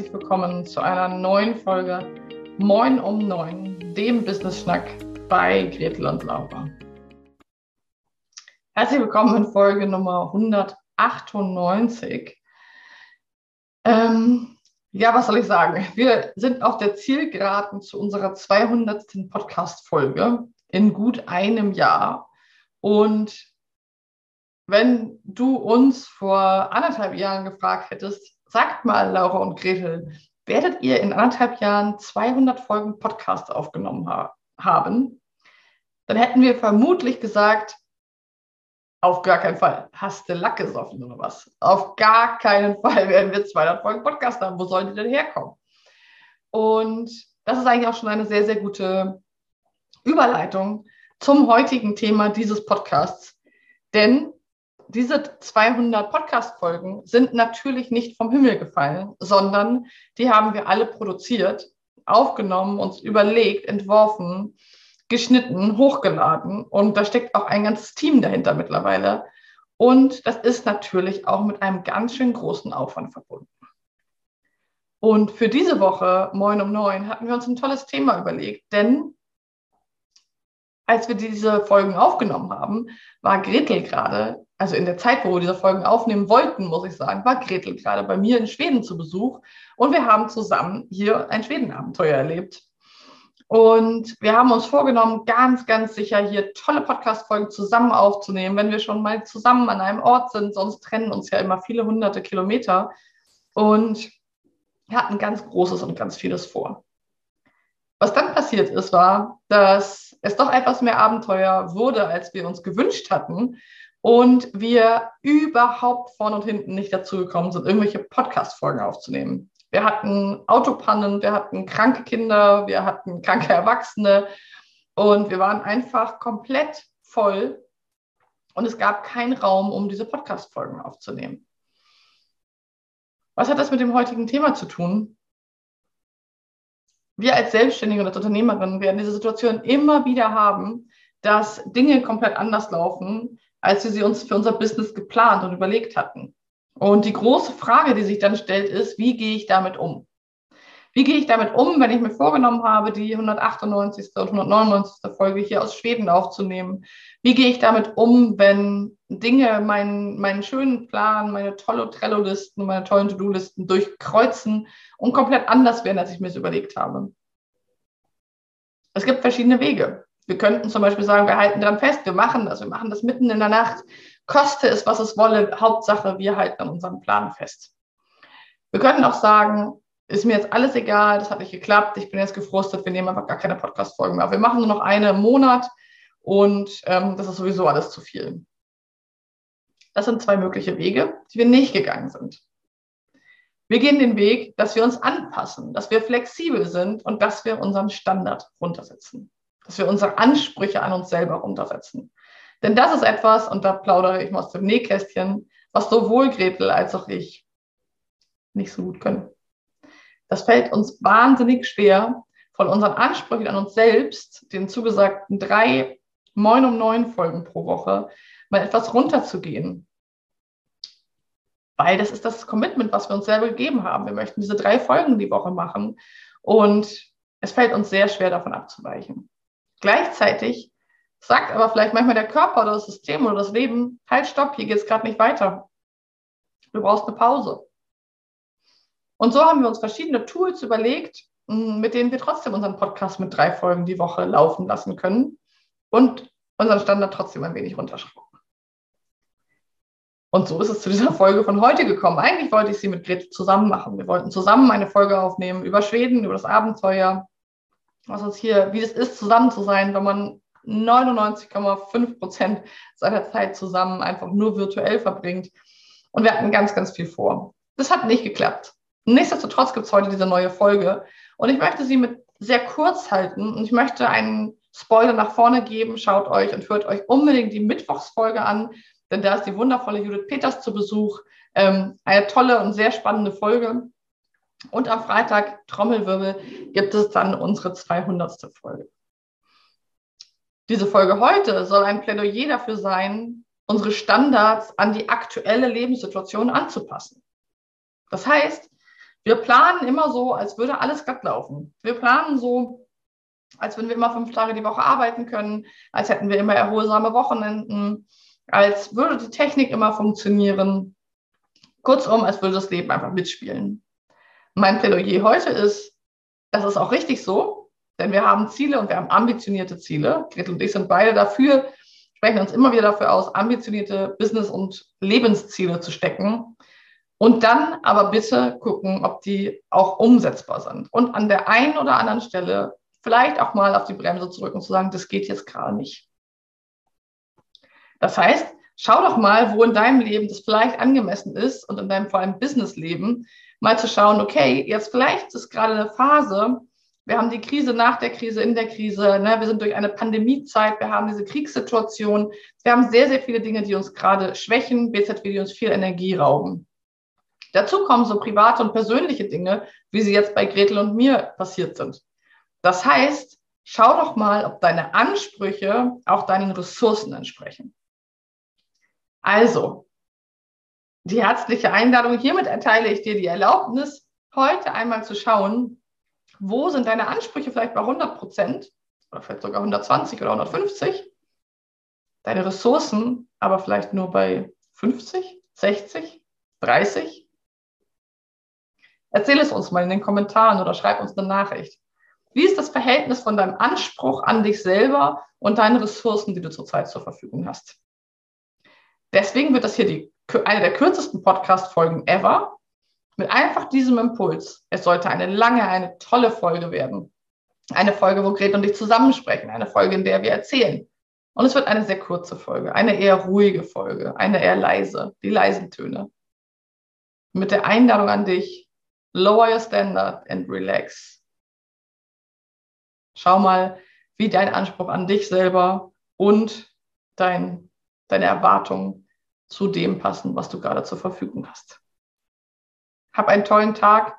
herzlich willkommen zu einer neuen Folge Moin um Neun, dem Business Schnack bei Gretel und Laura. Herzlich willkommen in Folge Nummer 198. Ähm, ja, was soll ich sagen? Wir sind auf der Zielgeraden zu unserer 200. Podcast-Folge in gut einem Jahr. Und wenn du uns vor anderthalb Jahren gefragt hättest, sagt mal, Laura und Gretel, werdet ihr in anderthalb Jahren 200 Folgen Podcast aufgenommen ha haben, dann hätten wir vermutlich gesagt, auf gar keinen Fall. Hast du Lack gesoffen oder was? Auf gar keinen Fall werden wir 200 Folgen Podcast haben. Wo sollen die denn herkommen? Und das ist eigentlich auch schon eine sehr, sehr gute Überleitung zum heutigen Thema dieses Podcasts. Denn diese 200 Podcast-Folgen sind natürlich nicht vom Himmel gefallen, sondern die haben wir alle produziert, aufgenommen, uns überlegt, entworfen, geschnitten, hochgeladen. Und da steckt auch ein ganzes Team dahinter mittlerweile. Und das ist natürlich auch mit einem ganz schön großen Aufwand verbunden. Und für diese Woche, Moin um Neun, hatten wir uns ein tolles Thema überlegt, denn als wir diese Folgen aufgenommen haben, war Gretel gerade, also in der Zeit, wo wir diese Folgen aufnehmen wollten, muss ich sagen, war Gretel gerade bei mir in Schweden zu Besuch und wir haben zusammen hier ein Schwedenabenteuer erlebt. Und wir haben uns vorgenommen, ganz, ganz sicher hier tolle Podcast-Folgen zusammen aufzunehmen, wenn wir schon mal zusammen an einem Ort sind. Sonst trennen uns ja immer viele hunderte Kilometer. Und hatten ganz Großes und ganz vieles vor. Was dann passiert ist, war, dass es doch etwas mehr Abenteuer wurde, als wir uns gewünscht hatten. Und wir überhaupt vorne und hinten nicht dazu gekommen sind, irgendwelche Podcast-Folgen aufzunehmen. Wir hatten Autopannen, wir hatten kranke Kinder, wir hatten kranke Erwachsene und wir waren einfach komplett voll und es gab keinen Raum, um diese Podcast-Folgen aufzunehmen. Was hat das mit dem heutigen Thema zu tun? Wir als Selbstständige und als Unternehmerin werden diese Situation immer wieder haben, dass Dinge komplett anders laufen, als wir sie uns für unser Business geplant und überlegt hatten. Und die große Frage, die sich dann stellt, ist, wie gehe ich damit um? Wie gehe ich damit um, wenn ich mir vorgenommen habe, die 198. und 199. Folge hier aus Schweden aufzunehmen? Wie gehe ich damit um, wenn Dinge meinen, meinen schönen Plan, meine tolle Trello-Listen, meine tollen To-Do-Listen durchkreuzen und komplett anders werden, als ich mir es überlegt habe? Es gibt verschiedene Wege. Wir könnten zum Beispiel sagen, wir halten daran fest, wir machen das, wir machen das mitten in der Nacht, koste es, was es wolle, Hauptsache, wir halten an unserem Plan fest. Wir könnten auch sagen, ist mir jetzt alles egal, das hat nicht geklappt, ich bin jetzt gefrustet, wir nehmen einfach gar keine Podcast-Folgen mehr. Wir machen nur noch eine im Monat und ähm, das ist sowieso alles zu viel. Das sind zwei mögliche Wege, die wir nicht gegangen sind. Wir gehen den Weg, dass wir uns anpassen, dass wir flexibel sind und dass wir unseren Standard runtersetzen, dass wir unsere Ansprüche an uns selber runtersetzen. Denn das ist etwas, und da plaudere ich mal aus dem Nähkästchen, was sowohl Gretel als auch ich nicht so gut können. Das fällt uns wahnsinnig schwer, von unseren Ansprüchen an uns selbst, den zugesagten drei Moin um neun Folgen pro Woche, mal etwas runterzugehen. Weil das ist das Commitment, was wir uns selber gegeben haben. Wir möchten diese drei Folgen die Woche machen und es fällt uns sehr schwer, davon abzuweichen. Gleichzeitig sagt aber vielleicht manchmal der Körper oder das System oder das Leben, halt, stopp, hier geht es gerade nicht weiter. Du brauchst eine Pause. Und so haben wir uns verschiedene Tools überlegt, mit denen wir trotzdem unseren Podcast mit drei Folgen die Woche laufen lassen können und unseren Standard trotzdem ein wenig runterschrauben. Und so ist es zu dieser Folge von heute gekommen. Eigentlich wollte ich sie mit Gret zusammen machen. Wir wollten zusammen eine Folge aufnehmen über Schweden, über das Abenteuer, was uns hier, wie es ist, zusammen zu sein, wenn man 99,5 Prozent seiner Zeit zusammen einfach nur virtuell verbringt. Und wir hatten ganz, ganz viel vor. Das hat nicht geklappt. Nichtsdestotrotz gibt es heute diese neue Folge. Und ich möchte sie mit sehr kurz halten und ich möchte einen Spoiler nach vorne geben. Schaut euch und hört euch unbedingt die Mittwochsfolge an, denn da ist die wundervolle Judith Peters zu Besuch. Ähm, eine tolle und sehr spannende Folge. Und am Freitag, Trommelwirbel, gibt es dann unsere 200. Folge. Diese Folge heute soll ein Plädoyer dafür sein, unsere Standards an die aktuelle Lebenssituation anzupassen. Das heißt, Wir planen immer so, als würde alles glatt laufen. Wir planen so, als würden wir immer fünf Tage die Woche arbeiten können, als hätten wir immer erholsame Wochenenden, als würde die Technik immer funktionieren. Kurzum, als würde das Leben einfach mitspielen. Mein Plädoyer heute ist, das ist auch richtig so, denn wir haben Ziele und wir haben ambitionierte Ziele. Gretel und ich sind beide dafür, sprechen uns immer wieder dafür aus, ambitionierte Business- und Lebensziele zu stecken. Und dann aber bitte gucken, ob die auch umsetzbar sind. Und an der einen oder anderen Stelle vielleicht auch mal auf die Bremse zurück und zu sagen, das geht jetzt gerade nicht. Das heißt, schau doch mal, wo in deinem Leben das vielleicht angemessen ist und in deinem vor allem Businessleben mal zu schauen, okay, jetzt vielleicht ist gerade eine Phase, wir haben die Krise nach der Krise, in der Krise, ne? wir sind durch eine Pandemiezeit, wir haben diese Kriegssituation, wir haben sehr, sehr viele Dinge, die uns gerade schwächen, BZW, die uns viel Energie rauben. Dazu kommen so private und persönliche Dinge, wie sie jetzt bei Gretel und mir passiert sind. Das heißt, schau doch mal, ob deine Ansprüche auch deinen Ressourcen entsprechen. Also, die herzliche Einladung, hiermit erteile ich dir die Erlaubnis, heute einmal zu schauen, wo sind deine Ansprüche vielleicht bei 100 Prozent oder vielleicht sogar 120 oder 150, deine Ressourcen aber vielleicht nur bei 50, 60, 30. Erzähl es uns mal in den Kommentaren oder schreib uns eine Nachricht. Wie ist das Verhältnis von deinem Anspruch an dich selber und deinen Ressourcen, die du zurzeit zur Verfügung hast? Deswegen wird das hier die, eine der kürzesten Podcast-Folgen ever. Mit einfach diesem Impuls. Es sollte eine lange, eine tolle Folge werden. Eine Folge, wo Gret und ich zusammensprechen. Eine Folge, in der wir erzählen. Und es wird eine sehr kurze Folge, eine eher ruhige Folge, eine eher leise, die leisen Töne. Mit der Einladung an dich, lower your standard and relax. Schau mal, wie dein Anspruch an dich selber und dein, deine Erwartungen zu dem passen, was du gerade zur Verfügung hast. Hab einen tollen Tag.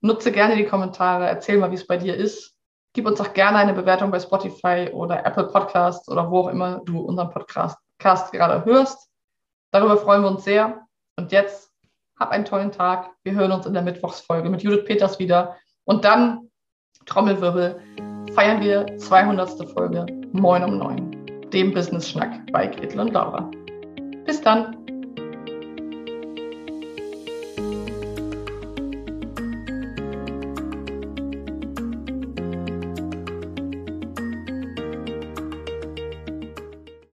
Nutze gerne die Kommentare. Erzähl mal, wie es bei dir ist. Gib uns auch gerne eine Bewertung bei Spotify oder Apple Podcasts oder wo auch immer du unseren Podcast gerade hörst. Darüber freuen wir uns sehr. Und jetzt hab einen tollen Tag. Wir hören uns in der Mittwochsfolge mit Judith Peters wieder. Und dann Trommelwirbel feiern wir 200. Folge Moin um 9, dem Business Schnack bei Gretel und Laura. Bis dann!